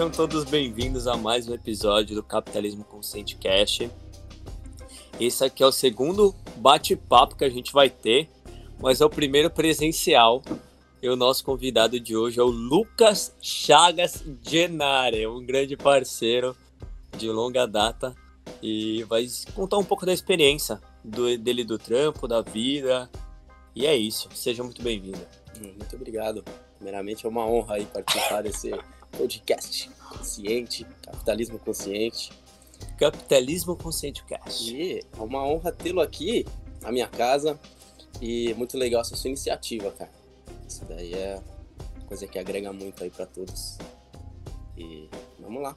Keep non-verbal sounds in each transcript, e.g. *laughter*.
Sejam todos bem-vindos a mais um episódio do Capitalismo Consciente Cash. Esse aqui é o segundo bate-papo que a gente vai ter, mas é o primeiro presencial. E o nosso convidado de hoje é o Lucas Chagas Genare, um grande parceiro de longa data e vai contar um pouco da experiência do, dele do trampo, da vida. E é isso. Seja muito bem-vindo. Muito obrigado. Primeiramente é uma honra aí participar desse podcast consciente, capitalismo consciente. Capitalismo Consciente Cast. E é uma honra tê-lo aqui na minha casa e muito legal essa sua iniciativa, cara. Isso daí é coisa que agrega muito aí para todos. E vamos lá.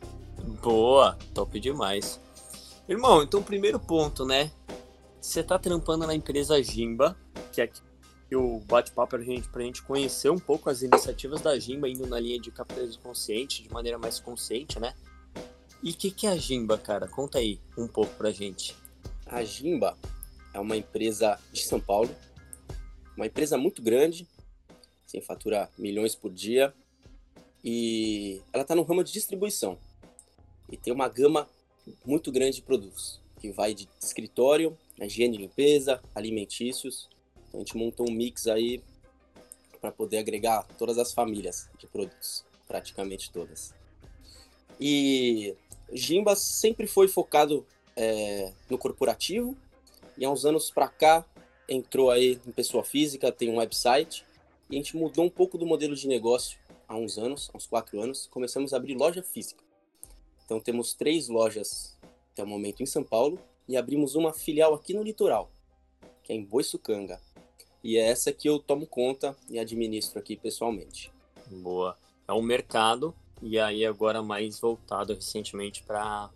Boa, top demais. Irmão, então primeiro ponto, né? Você tá trampando na empresa Jimba, que é aqui o bate-papo pra gente, pra gente conhecer um pouco as iniciativas da Jimba, indo na linha de capitalismo consciente, de maneira mais consciente, né? E o que, que é a Jimba, cara? Conta aí um pouco pra gente. A Jimba é uma empresa de São Paulo, uma empresa muito grande, sem fatura milhões por dia, e ela está no ramo de distribuição. E tem uma gama muito grande de produtos, que vai de escritório, higiene e limpeza, alimentícios. Então a gente montou um mix aí para poder agregar todas as famílias de produtos, praticamente todas. E Jimba sempre foi focado é, no corporativo e há uns anos para cá entrou aí em pessoa física, tem um website e a gente mudou um pouco do modelo de negócio há uns anos, há uns quatro anos, começamos a abrir loja física. Então temos três lojas até o momento em São Paulo e abrimos uma filial aqui no litoral, que é em Boiçucanga. E é essa que eu tomo conta e administro aqui pessoalmente. Boa. É um mercado e aí agora mais voltado recentemente para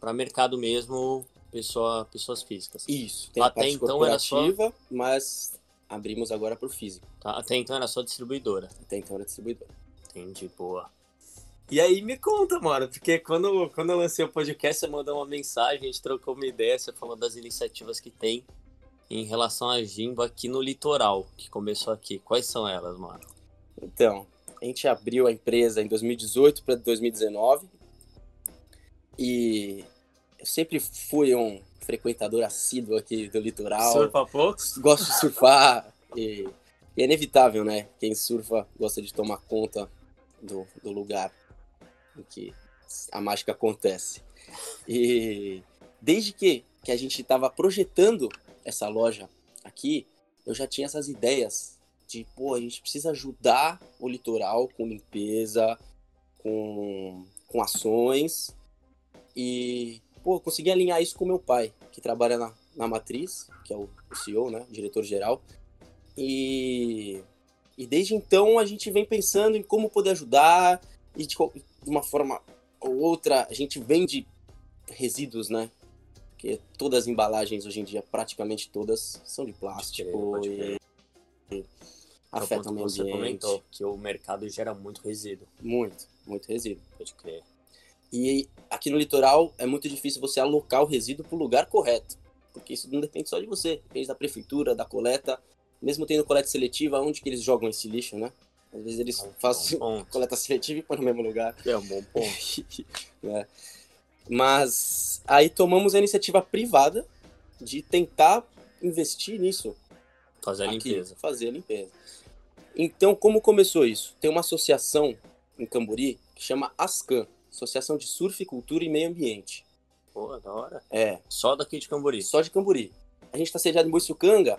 para mercado mesmo, pessoa, pessoas físicas. Isso. Tem Até então era só mas abrimos agora para o físico. Tá? Até então era só distribuidora. Até então era distribuidora. Entendi, boa. E aí me conta, mano, porque quando, quando eu lancei o podcast, você mandou uma mensagem, a gente trocou uma ideia, você falou das iniciativas que tem em relação à Jimba aqui no litoral, que começou aqui. Quais são elas, mano? Então, a gente abriu a empresa em 2018 para 2019 e eu sempre fui um frequentador assíduo aqui do litoral. Surfa poucos? Gosto de surfar *laughs* e, e, é inevitável, né? Quem surfa gosta de tomar conta do, do lugar em que a mágica acontece. E desde que, que a gente estava projetando essa loja aqui, eu já tinha essas ideias de, pô, a gente precisa ajudar o litoral com limpeza, com, com ações. E, pô, consegui alinhar isso com meu pai, que trabalha na, na Matriz, que é o, o CEO, né, diretor-geral. E, e desde então a gente vem pensando em como poder ajudar e de, de uma forma ou outra a gente vende resíduos, né? Porque todas as embalagens hoje em dia, praticamente todas, são de plástico. Pode crer, pode crer afeta o meio você ambiente. comentou que o mercado gera muito resíduo. Muito, muito resíduo. Pode crer. E aqui no litoral é muito difícil você alocar o resíduo para o lugar correto, porque isso não depende só de você, depende da prefeitura, da coleta, mesmo tendo coleta seletiva, onde que eles jogam esse lixo, né? Às vezes eles é um fazem *laughs* coleta seletiva e põem no mesmo lugar. É um bom ponto. *laughs* é. Mas aí tomamos a iniciativa privada de tentar investir nisso. Fazer a aqui, limpeza. Fazer a limpeza. Então, como começou isso? Tem uma associação em Cambori que chama ASCAM, Associação de Surf, Cultura e Meio Ambiente. Pô, da hora. É. Só daqui de Cambori? Só de Cambori. A gente está sediado em Boiçucanga,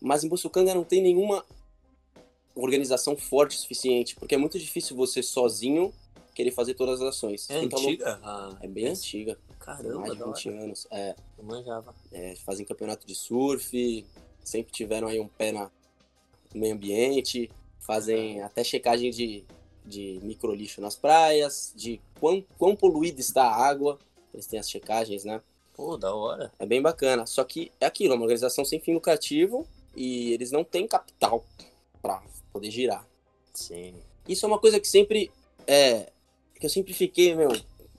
mas em Boiçucanga não tem nenhuma organização forte o suficiente, porque é muito difícil você sozinho querer fazer todas as ações. É antiga? Ah, é bem antiga. Caramba, mais de 20 hora. anos. É. Eu manjava. É, fazem campeonato de surf, sempre tiveram aí um pé na, meio ambiente, fazem até checagem de, de microlixo nas praias, de quão, quão poluída está a água. Eles têm as checagens, né? Pô, da hora. É bem bacana. Só que é aquilo, é uma organização sem fim lucrativo e eles não têm capital para poder girar. Sim. Isso é uma coisa que sempre é que eu sempre fiquei, meu,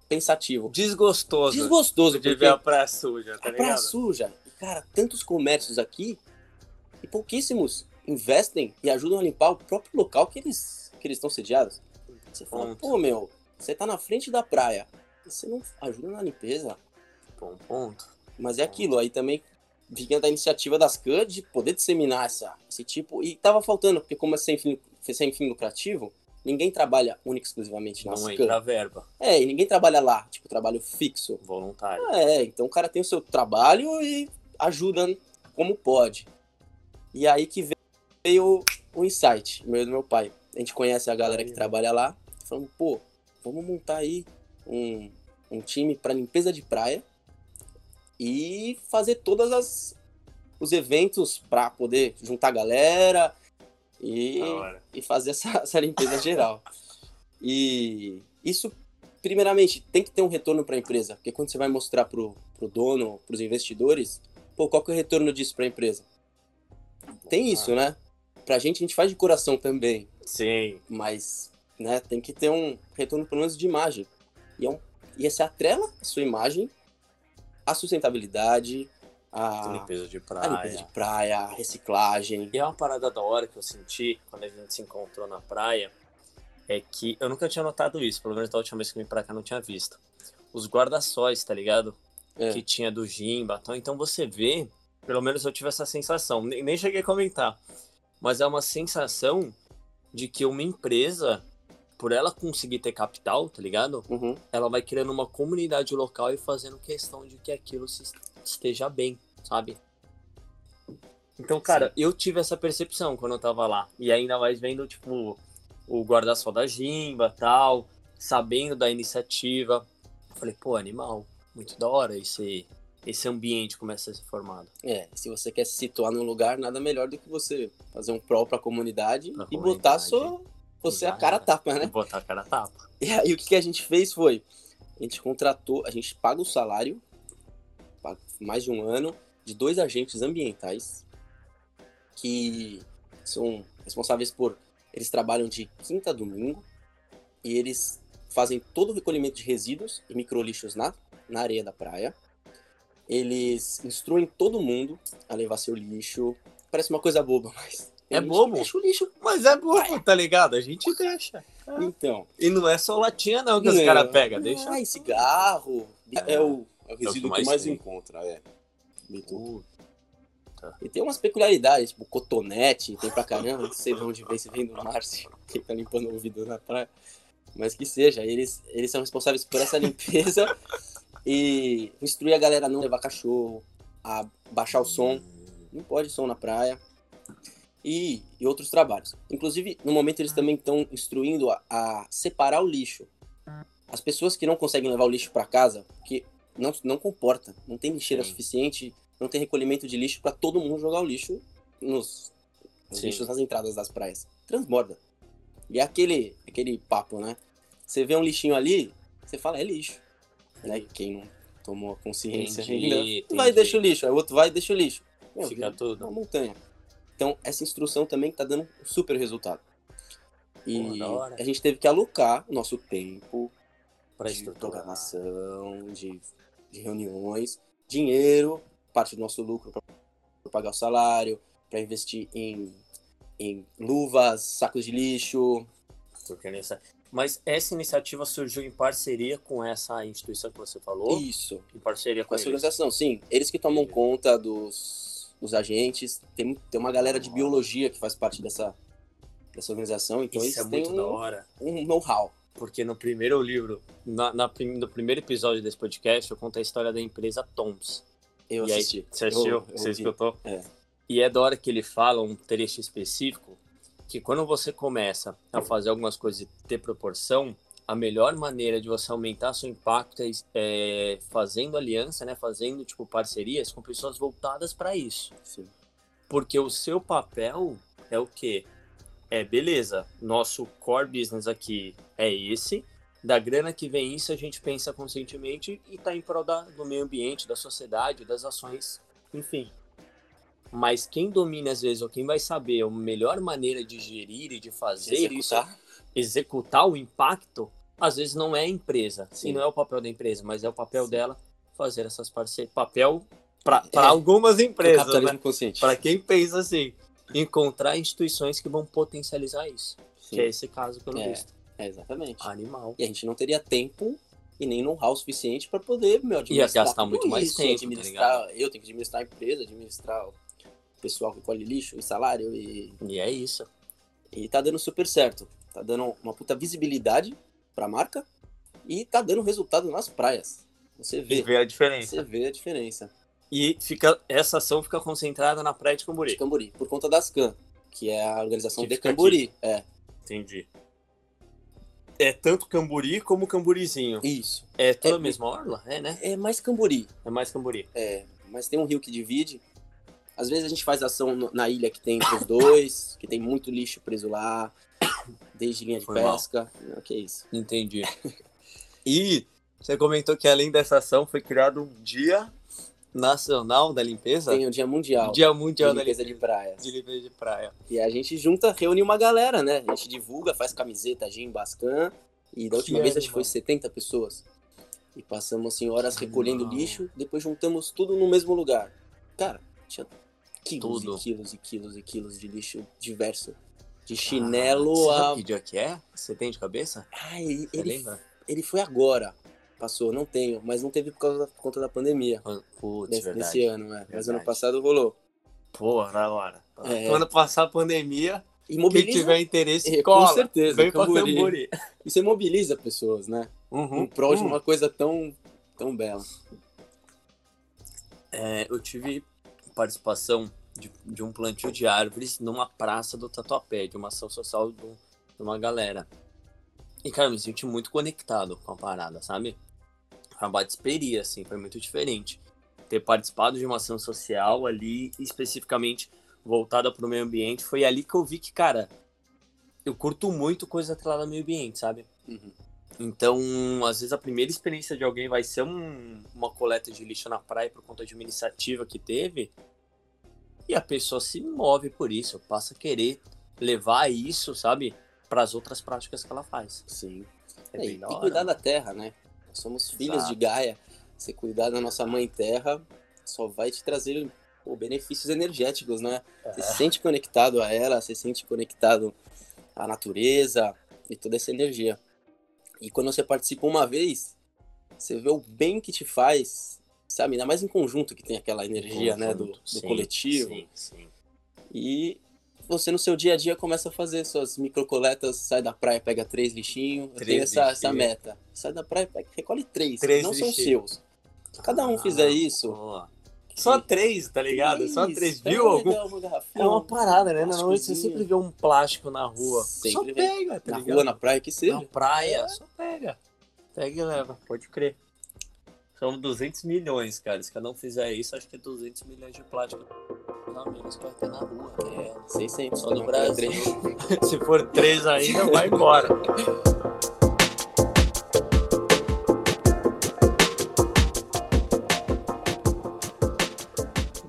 pensativo. Desgostoso. Desgostoso. De ver a praia suja, tá a ligado? praia suja. E, cara, tantos comércios aqui e pouquíssimos investem e ajudam a limpar o próprio local que eles que eles estão sediados. Você fala, pô, meu, você tá na frente da praia, você não ajuda na limpeza. Bom ponto. Mas é aquilo, aí também vinha da iniciativa das CAN de poder disseminar essa, esse tipo, e tava faltando, porque como é sem fim, sem fim lucrativo, ninguém trabalha única exclusivamente nas Não entra verba. É, e ninguém trabalha lá, tipo, trabalho fixo. Voluntário. É, então o cara tem o seu trabalho e ajuda como pode. E aí que veio o insight, meu do meu pai. A gente conhece a galera que trabalha lá, falando, pô, vamos montar aí um, um time para limpeza de praia e fazer todas as os eventos para poder juntar a galera e e fazer essa, *laughs* essa limpeza geral. E isso, primeiramente, tem que ter um retorno para a empresa, porque quando você vai mostrar pro, pro dono, pros investidores, pô, qual que é o retorno disso para a empresa? Tem isso, né? Pra gente, a gente faz de coração também, Sim. mas né, tem que ter um retorno pelo menos de imagem. E, é um, e esse atrela a sua imagem, a sustentabilidade, a, limpeza de a praia. limpeza de praia, a reciclagem. E é uma parada da hora que eu senti quando a gente se encontrou na praia, é que eu nunca tinha notado isso, pelo menos da última vez que eu vim pra cá não tinha visto. Os guarda-sóis, tá ligado? É. Que tinha do Jimba, então, então você vê, pelo menos eu tive essa sensação, nem, nem cheguei a comentar, mas é uma sensação de que uma empresa, por ela conseguir ter capital, tá ligado? Uhum. ela vai criando uma comunidade local e fazendo questão de que aquilo se- esteja bem, sabe? Então, cara, eu tive essa percepção quando eu tava lá. E ainda mais vendo, tipo, o guarda-sol da Jimba tal, sabendo da iniciativa. Eu falei, pô, animal, muito da hora esse, esse ambiente começa a ser formado. É, se você quer se situar num lugar, nada melhor do que você fazer um prol pra comunidade Pra e comunidade. botar sua, você a cara a era. tapa, E né? botar a cara tapa. E aí o que, que a gente fez foi, a gente contratou, a gente paga o salário, mais de um ano, de dois agentes ambientais que são responsáveis por, eles trabalham de quinta a domingo e eles fazem todo o recolhimento de resíduos e microlixos na, na areia da praia. Eles instruem todo mundo a levar seu lixo. Parece uma coisa boba, *laughs* mas. É bobo? Deixa o lixo. Mas é bobo, tá ligado? A gente deixa. Então. E não é só latinha, não, que os Não. caras pegam. Deixa. Ai, cigarro. É, o, é o que resíduo que mais mais tem. encontra, é. Puta. E tem umas peculiaridades, tipo cotonete, tem pra caramba, não sei de onde vem, se vem do Márcio, *laughs* quem tá limpando o ouvido na praia. Mas que seja, eles, eles são responsáveis por essa limpeza *laughs* e instruir a galera a não levar cachorro, a baixar o som, não pode som na praia. E, e outros trabalhos. Inclusive, no momento eles também estão instruindo a, a separar o lixo. As pessoas que não conseguem levar o lixo para casa, que não, não comporta, não tem lixeira Sim. suficiente, não tem recolhimento de lixo para todo mundo jogar o lixo nos, Sim. lixos nas entradas das praias. Transborda. E é aquele, aquele papo, né? Você vê um lixinho ali, você fala, é lixo. Né? Quem não tomou a consciência Entendi, ainda, vai e entendi. deixa o lixo, aí o outro vai e deixa o lixo. Meu, Fica tudo. Uma montanha. Então, essa instrução também tá dando um super resultado. E Pô, a gente teve que alocar o nosso tempo Pra de programação, de, de reuniões, dinheiro, parte do nosso lucro para pagar o salário, para investir em, em luvas, sacos de lixo. Mas essa iniciativa surgiu em parceria com essa instituição que você falou? Isso, Em parceria com com essa eles. organização, sim. Eles que tomam conta dos, dos agentes. Tem, tem uma galera de biologia que faz parte dessa, dessa organização, então Isso é eles têm muito da um, hora. um know-how. Porque no primeiro livro, na, na no primeiro episódio desse podcast, eu conto a história da empresa Toms. Eu e aí, assisti. você assistiu? Eu- você escutou? É. E é da hora que ele fala um trecho específico que quando você começa a fazer algumas coisas e ter proporção, a melhor maneira de você aumentar seu impacto é, é fazendo aliança, né? Fazendo tipo parcerias com pessoas voltadas para isso. Sim. Porque o seu papel é o quê? É, beleza, nosso core business aqui é esse. Da grana que vem isso, a gente pensa conscientemente e tá em prol da, do meio ambiente, da sociedade, das ações, enfim. Mas quem domina, às vezes, ou quem vai saber a melhor maneira de gerir e de fazer isso, Executar. executar o impacto, às vezes não é a empresa. Sim. E não é o papel da empresa, mas é o papel dela fazer essas parcerias. Papel para É, algumas empresas, né? consciente. Para quem pensa assim, encontrar instituições que vão potencializar isso. Que é Sim. esse caso, pelo É. visto. É, exatamente. Animal. E a gente não teria tempo e nem know-how suficiente para poder, meu, Ia administrar gastar tudo muito mais isso, tempo, tá administrar, eu tenho que administrar a empresa, administrar o pessoal que colhe lixo, e salário, e, E é isso. e tá dando super certo. Tá dando uma puta visibilidade pra marca e tá dando resultado nas praias. Você vê, ver a diferença. você vê a diferença. E fica, essa ação fica concentrada na praia de De Cambori. Cambori, por conta das CAN, que é a organização Que de fica Cambori. É, Entendi. É tanto Cambori como Camborizinho. isso. É toda É- a mesma orla? É, né? É mais Cambori, É mais Cambori. É, mas tem um rio que divide. Às vezes a gente faz ação no- na ilha que tem os dois, *coughs* que tem muito lixo preso lá, desde linha de Foi mal. pesca. Não, que isso. Entendi. *laughs* E você comentou que além dessa ação foi criado um Dia Nacional da Limpeza? Tem o Dia Mundial Dia de Mundial da Limpeza Limpeza de Praias. de limpeza de praia. E a gente junta, reúne uma galera, né? A gente divulga, faz camiseta, gin, bascan. E da última Que vez acho que animal. foi 70 pessoas. E passamos assim horas recolhendo animal. lixo, depois juntamos tudo no mesmo lugar. Cara, tinha quilos Tudo. e quilos e quilos e quilos de lixo diverso. De chinelo Você a. sabe que dia que é? Você tem de cabeça? Ai, ele, lembra? ele foi agora. Passou, não tenho, mas não teve por causa da por conta da pandemia. Putz, Nesse, verdade. nesse ano, né? Mas ano passado rolou. Porra, da hora. É. Quando passar a pandemia, E quem tiver interesse, É, com cola. certeza, Vem pra Cambori. Cambori. E *laughs* você mobiliza pessoas, né? Uhum. Em prol de Uhum. uma coisa tão, tão bela. É, eu tive participação de, de um plantio de árvores numa praça do Tatuapé, de uma ação social de, um- de uma galera. E, cara, eu me senti muito conectado com a parada, sabe? Uma batisperia, assim, foi muito diferente. Ter participado de uma ação social ali, especificamente voltada para o meio ambiente, foi ali que eu vi que, cara, eu curto muito coisa atrelada ao meio ambiente, sabe? Uhum. Então, às vezes a primeira experiência de alguém vai ser um- uma coleta de lixo na praia por conta de uma iniciativa que teve. E a pessoa se move por isso, passa a querer levar isso, sabe, para as outras práticas que ela faz. Sim. É É, e cuidar da terra, né? Nós somos filhos Exato. de Gaia. Você cuidar da nossa mãe terra só vai te trazer pô, benefícios energéticos, né? Você É. se sente conectado a ela, você se sente conectado à natureza e toda essa energia. E quando você participa uma vez, você vê o bem que te faz, sabe? Ainda mais em conjunto que tem aquela energia, né? Do, do Sim, coletivo. Sim, sim. E você no seu dia a dia começa a fazer suas microcoletas, sai da praia, pega três lixinhos. Eu Três tenho essa, essa meta. Sai da praia, pega, recolhe três. Três não são seus. Se cada um Ah, fizer isso. boa. Só três, tá ligado? Só três. Viu? Algum... É uma parada, né? um Normalmente você sempre vê um plástico na rua. Sempre Só pega, tá Na ligado? rua, na praia, que seja. Na praia, só pega. Pega e leva, pode crer. São 200 milhões, cara. Se cada um fizer isso, acho que é 200 milhões de plástico a menos que vai ter na rua. É, 600. Só tá no bom, Brasil. três. *laughs* Se for três ainda, vai embora.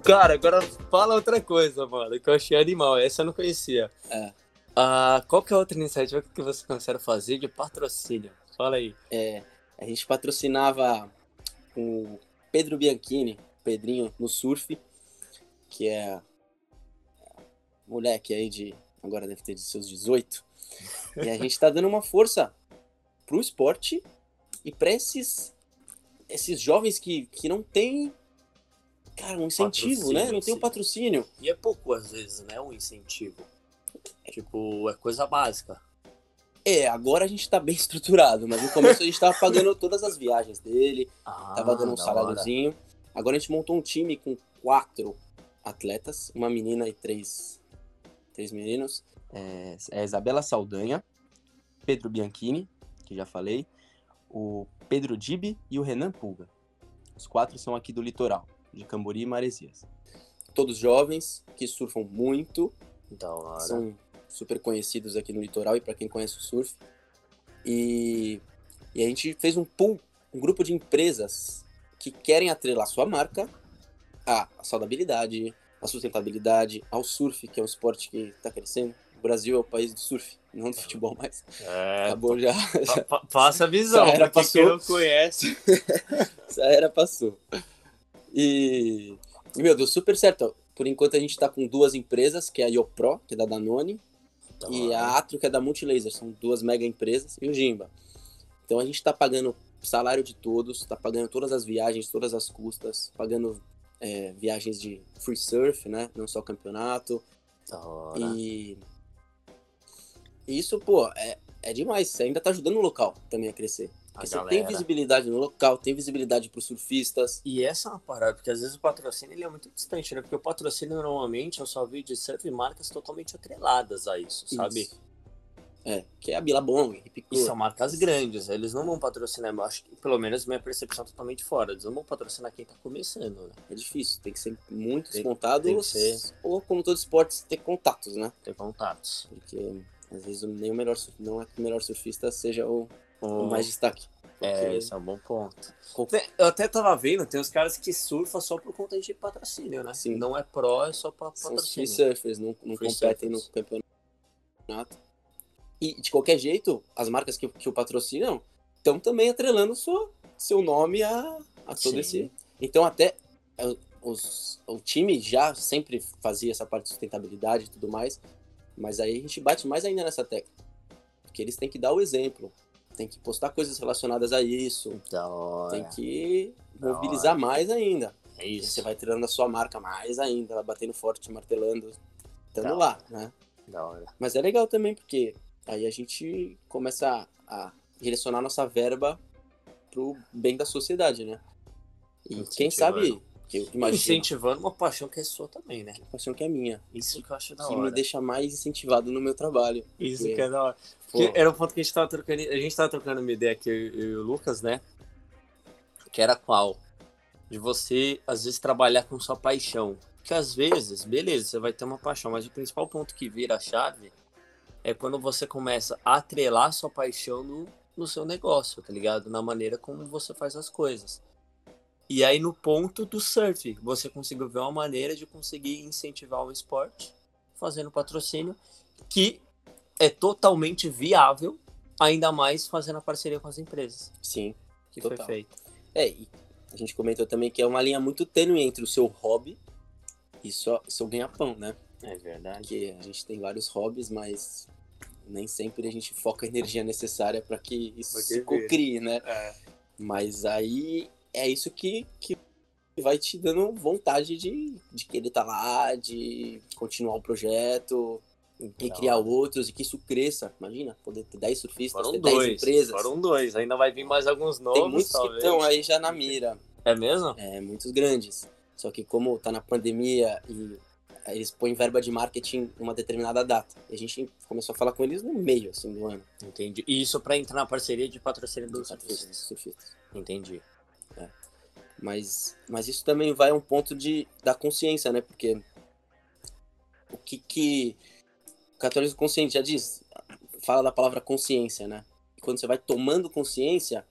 Cara, agora fala outra coisa, mano, que eu achei animal. Essa eu não conhecia. É. Ah, qual que é a outra iniciativa que você considera fazer de patrocínio? Fala aí. É, a gente patrocinava o Pedro Bianchini, Pedrinho, no surf, que é moleque aí de. Agora deve ter de seus 18. E a *laughs* gente tá dando uma força pro esporte e pra esses, esses jovens que, que não tem. Cara, um incentivo, né? Não tem um patrocínio. E é pouco, às vezes, né? Um incentivo. Tipo, é coisa básica. É, agora a gente tá bem *laughs* estruturado, mas no começo a gente tava pagando todas as viagens dele, Ah, tava dando um saláriozinho. Agora a gente montou um time com quatro atletas, uma menina e três, três meninos. É, é Isabela Saldanha, Pedro Bianchini, que já falei, o Pedro Dibi e o Renan Pulga. Os quatro são aqui do litoral, de Cambori e Maresias. Todos jovens, que surfam muito, Da hora. são super conhecidos aqui no litoral e para quem conhece o surf. E, e a gente fez um pool, um grupo de empresas que querem atrelar sua marca à saudabilidade, à sustentabilidade, ao surf, que é um esporte que está crescendo. O Brasil é o país do surf, não do futebol mais. É, Acabou já, pa- pa- passa a visão, Essa era pra quem passou. não conhece. *laughs* essa era passou. E, e, meu, deu super certo. Por enquanto a gente está com duas empresas, que é a Iopro, que é da Danone, da e hora. a Atrio, que é da Multilaser. São duas mega empresas, e o Jimba. Então a gente está pagando salário de todos, está pagando todas as viagens, todas as custas, pagando é, viagens de free surf, né? Não só campeonato. Da hora. E isso, pô, é, é demais. Você ainda tá ajudando o local também a crescer. Porque você tem visibilidade no local, tem visibilidade para os surfistas. E essa é uma parada, porque às vezes o patrocínio ele é muito distante, né? Porque o patrocínio normalmente eu só vi de surf marcas totalmente atreladas a isso, sabe? Isso. É, que é a Billabong, E são marcas grandes, eles não vão patrocinar, eu acho que pelo menos minha percepção é totalmente fora, eles não vão patrocinar quem tá começando, né? É difícil, tem que ser muito tem, tem ser... ou como todo esporte, ter contatos, né? Ter contatos. Porque às vezes nem o melhor, não é que o melhor surfista seja o, o mais destaque. É, esse é um bom ponto. Eu até tava vendo, tem os caras que surfam só por conta de patrocínio, né? Sim. Não é pro, é só pra patrocínio. São free surfers, não, não competem surfers. no campeonato. E, de qualquer jeito, as marcas que, que o patrocinam estão também atrelando sua, seu nome a, a todo Sim. esse... Então, até é, os, o time já sempre fazia essa parte de sustentabilidade e tudo mais, mas aí a gente bate mais ainda nessa tecla. Porque eles têm que dar o exemplo. Tem que postar coisas relacionadas a isso. Da hora. Tem que da mobilizar hora. mais ainda. É isso. Você vai tirando a sua marca mais ainda, batendo forte, martelando, estando lá, né? Da hora. Mas é legal também, porque aí a gente começa a, a direcionar nossa verba pro bem da sociedade, né? E quem sabe eu imagino. Incentivando uma paixão que é sua também, né? Uma paixão que é minha. Isso que eu acho da que hora. Que me deixa mais incentivado no meu trabalho. Isso porque... que é da hora. Era um ponto que a gente tava trocando. A gente tava trocando uma ideia aqui, eu e o Lucas, né? Que era qual? De você, às vezes, trabalhar com sua paixão. Que às vezes, beleza, você vai ter uma paixão, mas o principal ponto que vira a chave é quando você começa a atrelar sua paixão no, no seu negócio, tá ligado? Na maneira como você faz as coisas. E aí, no ponto do surf, você conseguiu ver uma maneira de conseguir incentivar o esporte, fazendo patrocínio, que é totalmente viável, ainda mais fazendo a parceria com as empresas. Sim. Que total. foi feito. É, e a gente comentou também que é uma linha muito tênue entre o seu hobby e só seu ganha-pão, né? É verdade. Porque a gente tem vários hobbies, mas nem sempre a gente foca a energia necessária para que isso se crie, né? É. Mas aí é isso que, que vai te dando vontade de, de querer estar tá lá, de continuar o projeto então, e criar outros e que isso cresça. Imagina, poder ter 10 surfistas, foram ter dois, 10 empresas. Foram dois, ainda vai vir mais alguns novos. Tem muitos talvez. que estão aí já na mira. É mesmo? É, muitos grandes. Só que como tá na pandemia e eles põem verba de marketing uma determinada data. E a gente começou a falar com eles no meio assim, do ano. Entendi. E isso para entrar na parceria de patrocínio dos surfistas. surfistas. Entendi. É. Mas, mas isso também vai a um ponto de, da consciência, né? Porque o que que o catolicismo consciente já diz, fala da palavra consciência, né? E quando você vai tomando consciência,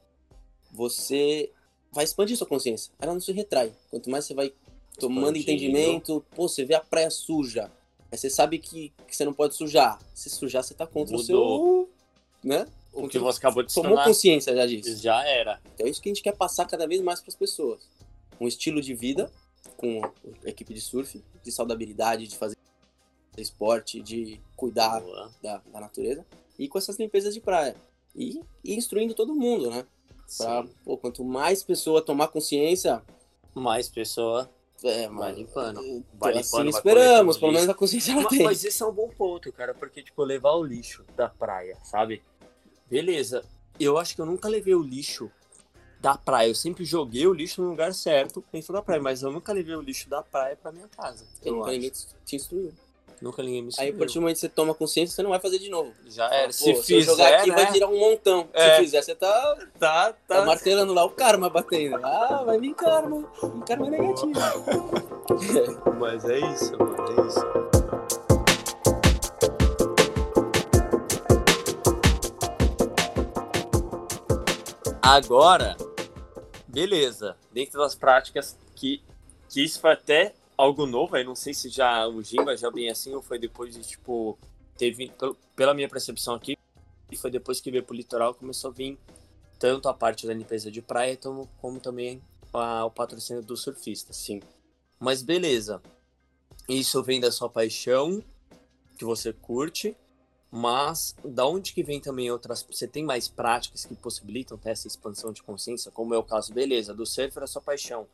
você vai expandir sua consciência. Ela não se retrai. Quanto mais você vai tomando entendimento, pô, você vê a praia suja. Aí você sabe que, que você não pode sujar. Se sujar, você tá contra Mudou. o seu. Né? O que você acabou de Tomou consciência já disso. Já era. Então é isso que a gente quer passar cada vez mais para as pessoas. Um estilo de vida com a equipe de surf, de saudabilidade, de fazer esporte, de cuidar da, da, natureza e com essas limpezas de praia. E, e instruindo todo mundo, né? Pra, pô, quanto mais pessoa tomar consciência, mais pessoa é, vai limpando. Vai limpando, assim esperamos, pelo menos a consciência ela mas, tem. Mas esse é um bom ponto, cara, porque, tipo, levar o lixo da praia, sabe? Beleza, eu acho que eu nunca levei o lixo da praia. Eu sempre joguei o lixo no lugar certo dentro da praia, mas eu nunca levei o lixo da praia pra minha casa. Nunca ninguém te instruiu. Nunca ninguém me instruiu. Aí, a partir do momento que você toma consciência, você não vai fazer de novo. Já era. se, se fizer, jogar aqui, né? vai virar um montão. É. Se fizer, você tá, tá, tá, tá martelando lá o karma batendo. Ah, vai vir karma. Um karma negativo. *laughs* Mas é isso, mano. É isso. Agora, beleza, dentro das práticas que, que isso foi até algo novo, aí não sei se já o Gimba já bem assim ou foi depois de, tipo, teve, pela minha percepção aqui, foi depois que veio pro litoral, começou a vir tanto a parte da limpeza de praia, como, como também a, o patrocínio dos surfistas. Sim. Mas beleza, isso vem da sua paixão, que você curte, Mas da onde que vem também outras. Você tem mais práticas que possibilitam ter essa expansão de consciência, como é o caso, beleza, do surf era sua paixão,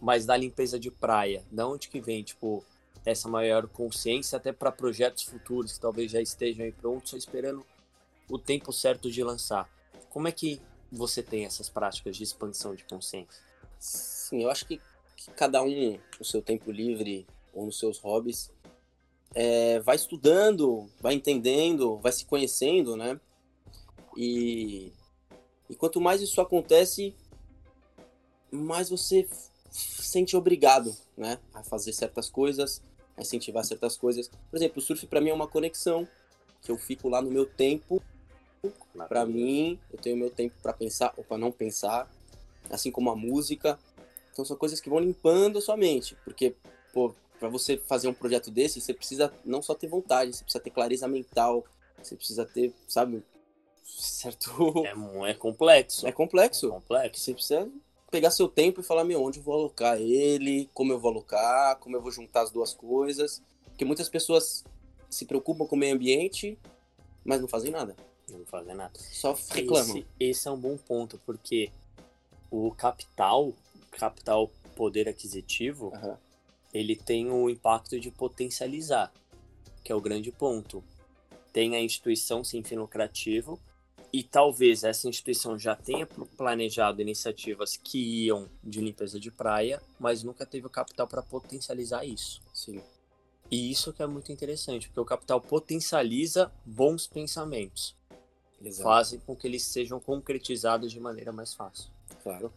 mas da limpeza de praia, da onde que vem, tipo, essa maior consciência até para projetos futuros que talvez já estejam aí prontos, só esperando o tempo certo de lançar. Como é que você tem essas práticas de expansão de consciência? Sim, eu acho que, que cada um, no seu tempo livre ou nos seus hobbies, é, vai estudando, vai entendendo, vai se conhecendo, né? E, e quanto mais isso acontece, mais você sente obrigado, né, a fazer certas coisas, a incentivar certas coisas. Por exemplo, o surf para mim é uma conexão que eu fico lá no meu tempo. Para mim, eu tenho meu tempo para pensar ou para não pensar, assim como a música. Então são coisas que vão limpando a sua mente, porque pô, para você fazer um projeto desse, você precisa não só ter vontade, você precisa ter clareza mental, você precisa ter, sabe, certo. É, é complexo. É complexo. É complexo. Você precisa pegar seu tempo e falar, meu, onde eu vou alocar ele, como eu vou alocar, como eu vou juntar as duas coisas. Porque muitas pessoas se preocupam com o meio ambiente, mas não fazem nada. Não fazem nada. Só reclamam. Esse, esse é um bom ponto, porque o capital, capital poder aquisitivo, Aham. ele tem o impacto de potencializar, que é o grande ponto. Tem a instituição sem fim lucrativo, e talvez essa instituição já tenha planejado iniciativas que iam de limpeza de praia, mas nunca teve o capital para potencializar isso. Sim. E isso que é muito interessante, porque o capital potencializa bons pensamentos, Exato. fazem com que eles sejam concretizados de maneira mais fácil. Claro.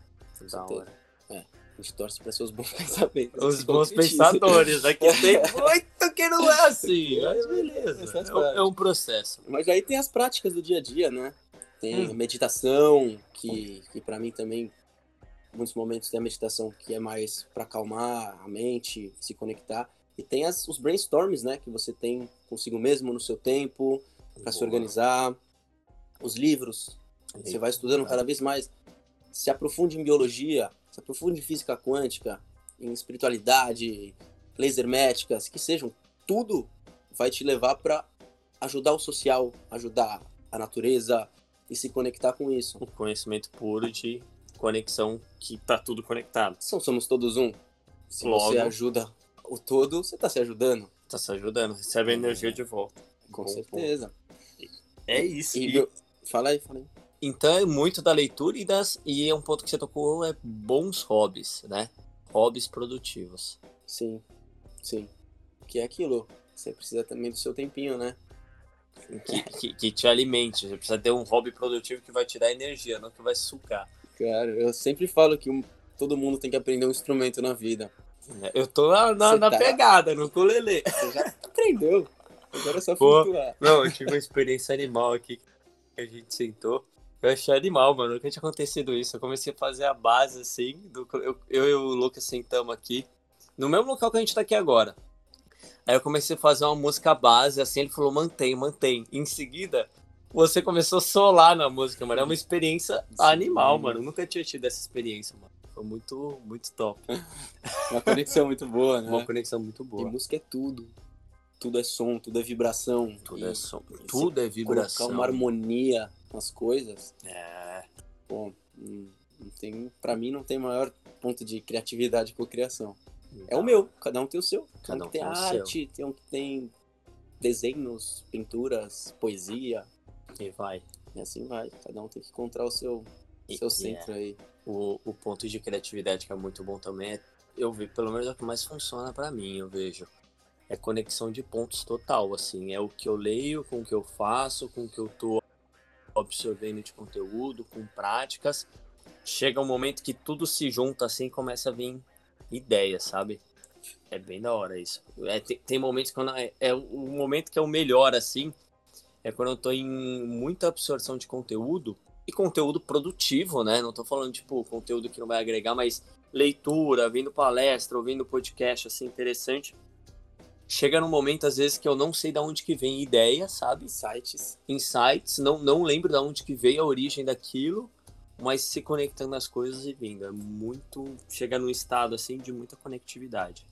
Da hora. A gente torce para seus bons *laughs* pensamentos. Os bons pensadores, aqui *laughs* tem muito que não é assim, mas beleza. É é um processo. Mas aí tem as práticas do dia a dia, né? Tem Hum. meditação, que, que para mim também, muitos momentos tem a meditação que é mais para acalmar a mente, se conectar. E tem as, os brainstorms, né? Que você tem consigo mesmo no seu tempo, para se organizar. Os livros, você vai estudando cada vez mais. Se aprofunde em biologia, se aprofunde em física quântica, em espiritualidade, leis herméticas, que sejam. Tudo vai te levar para ajudar o social, ajudar a natureza e se conectar com isso. O conhecimento puro de conexão que tá tudo conectado. São, somos todos um. Se Logo. você ajuda o todo, você está se ajudando. Tá se ajudando, recebe a energia de volta. Com Bom certeza. É isso. E, E- meu- Fala aí, fala aí. Então é muito da leitura e das e é um ponto que você tocou é bons hobbies, né? Hobbies produtivos. Sim, sim. Que é aquilo. Você precisa também do seu tempinho, né? Que, que, que te alimente. Você precisa ter um hobby produtivo que vai te dar energia, não que vai sugar. Cara, eu sempre falo que um- todo mundo tem que aprender um instrumento na vida. É, Eu tô na, na, na tá- pegada, no ukulele. Você já aprendeu. Agora é só Pô. flutuar. Não, eu tive uma experiência animal aqui que a gente sentou. Eu achei animal, mano. Nunca tinha acontecido isso. Eu comecei a fazer a base assim. Do, eu, eu e o Lucas sentamos aqui. No mesmo local que a gente tá aqui agora. Aí eu comecei a fazer uma música base, assim, ele falou, mantém, mantém. Em seguida, você começou a solar na música, mano. É uma experiência Sim. animal, mano. Eu nunca tinha tido essa experiência, mano. Foi muito, muito top. Uma conexão muito boa, né? Uma conexão muito E boa. música é tudo. Tudo é som, tudo é vibração. Tudo E é som, tudo é vibração. Colocar uma harmonia nas coisas, É, pô, não tem, pra mim não tem maior ponto de criatividade que criação. É o meu, cada um tem o seu. Cada um que tem tem arte, tem um que tem desenhos, pinturas, poesia, E vai. e assim vai. Cada um tem que encontrar o seu, E- seu e centro aí. O, o ponto de criatividade que é muito bom também é, eu vi, pelo menos é o que mais funciona pra mim, eu vejo. É conexão de pontos total, assim, é o que eu leio, com o que eu faço, com o que eu tô absorvendo de conteúdo, com práticas. Chega um momento que tudo se junta assim começa a vir ideias, sabe? É bem da hora isso. É, tem, tem momentos quando é, é o momento que é o melhor assim, é quando eu tô em muita absorção de conteúdo e conteúdo produtivo, né? Não tô falando, tipo, conteúdo que não vai agregar, mas leitura, vendo palestra, ouvindo podcast, assim, interessante. Chega num momento, às vezes, que eu não sei de onde que vem ideia, sabe? Sites. Insights, não, não lembro de onde que veio a origem daquilo, mas se conectando as coisas e vindo. É muito... Chega num estado, assim, de muita conectividade.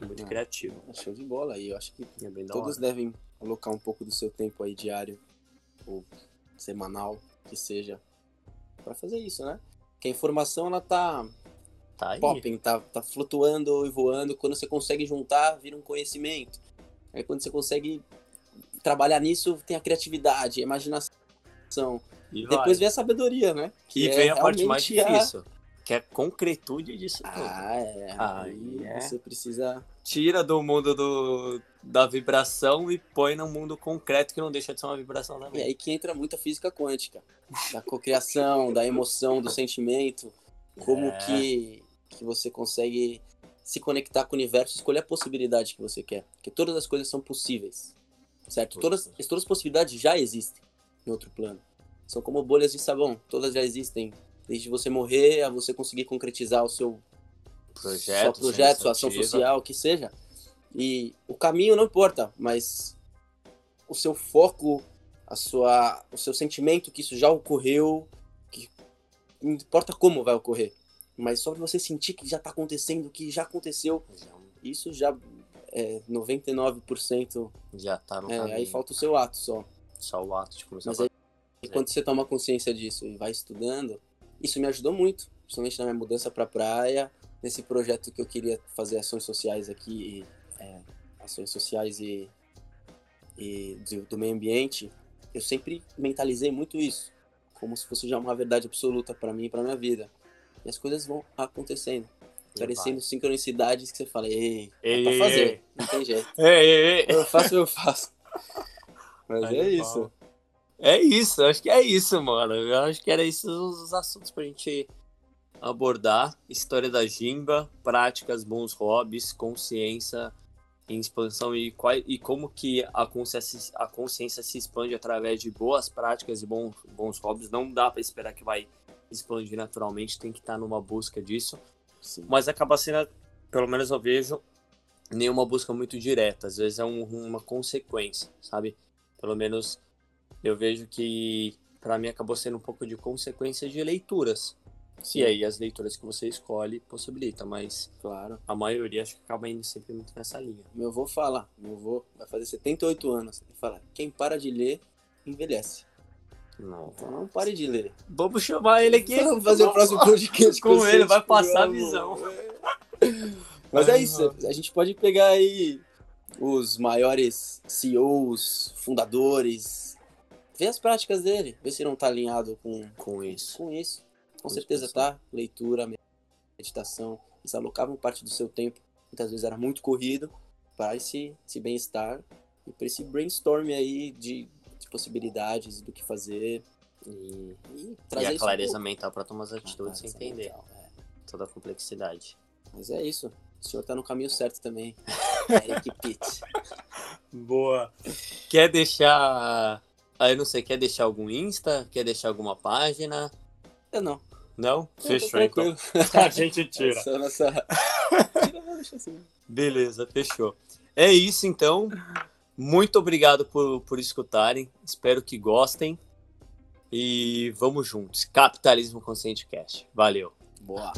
muito é. criativo. É show de bola aí. Eu acho que é todos devem alocar um pouco do seu tempo aí diário ou semanal, que seja, para fazer isso, né? Que a informação ela tá tá aí. popping, tá, tá flutuando e voando. Quando você consegue juntar, vira um conhecimento. Aí quando você consegue trabalhar nisso, tem a criatividade, a imaginação. E Depois vem a sabedoria, né? Que e é vem a parte mais difícil. A... Que é a concretude disso tudo. Ah, é. Aí, é. você precisa. Tira do mundo do, da vibração e põe no mundo concreto que não deixa de ser uma vibração também. E aí que entra muita física quântica. Da cocriação, da emoção, do sentimento. Como é. que, que você consegue se conectar com o universo, escolher a possibilidade que você quer. Porque todas as coisas são possíveis. Certo? Todas, todas as possibilidades já existem em outro plano. São como bolhas de sabão, todas já existem. Desde você morrer a você conseguir concretizar o seu projeto, seu projeto sua ação social, o que seja. E o caminho não importa, mas o seu foco, a sua, o seu sentimento que isso já ocorreu, que não importa como vai ocorrer, mas só você sentir que já está acontecendo, que já aconteceu, isso já é 99% já tá no é, caminho. Aí falta o seu ato só. Só o ato de começar Mas a e quando você toma consciência disso e vai estudando, isso me ajudou muito, principalmente na minha mudança para a praia, nesse projeto que eu queria fazer ações sociais aqui, é, ações sociais e, e do, do, meio ambiente. Eu sempre mentalizei muito isso, como se fosse já uma verdade absoluta para mim e para minha vida. E as coisas vão acontecendo, aparecendo sincronicidades que você fala, ei, ei é pra fazer, ei, não tem jeito. *laughs* Ei, ei, eu faço, eu faço. Mas Aí é isso. É isso, acho que é isso, mano. Eu acho que era isso os assuntos pra gente abordar. História da Jimba, práticas, bons hobbies, consciência em expansão e, qual, e como que a consciência, a consciência se expande através de boas práticas e bons, bons hobbies. Não dá para esperar que vai expandir naturalmente, tem que estar tá numa busca disso. Sim. Mas acaba sendo, pelo menos eu vejo, nenhuma busca muito direta. Às vezes é um, uma consequência, sabe? Pelo menos eu vejo que para mim acabou sendo um pouco de consequência de leituras. Sim. E aí as leituras que você escolhe possibilita, mas claro, a maioria acho que acaba indo sempre muito nessa linha. Meu avô fala, meu avô vai fazer 78 anos, ele fala, quem para de ler envelhece. Não. Então não pare de ler. Vamos chamar ele aqui. Vamos fazer o próximo podcast com, com ele, vai passar a visão. *laughs* Mas é isso, a gente pode pegar aí os maiores CEOs, fundadores, Vê as práticas dele, vê se não tá alinhado com, com isso. Com isso. Com, com certeza tá. Leitura, meditação. Eles alocavam parte do seu tempo, muitas vezes era muito corrido, para esse, esse bem-estar e para esse brainstorm aí de, de, possibilidades do que fazer. E, e trazer e a clareza mental para tomar as atitudes sem entender mental, é. toda a complexidade. Mas é isso. O senhor tá no caminho certo também. *laughs* Eric Pitt. Boa. Quer deixar Aí não sei, quer deixar algum Insta? Quer deixar alguma página? Eu não. Não? fechou então. *laughs* *laughs* A gente tira. Essa nossa... assim. Beleza, fechou. É isso então. Muito obrigado por, por escutarem. Espero que gostem. E vamos juntos. Capitalismo Consciente Cast. Valeu. Boa.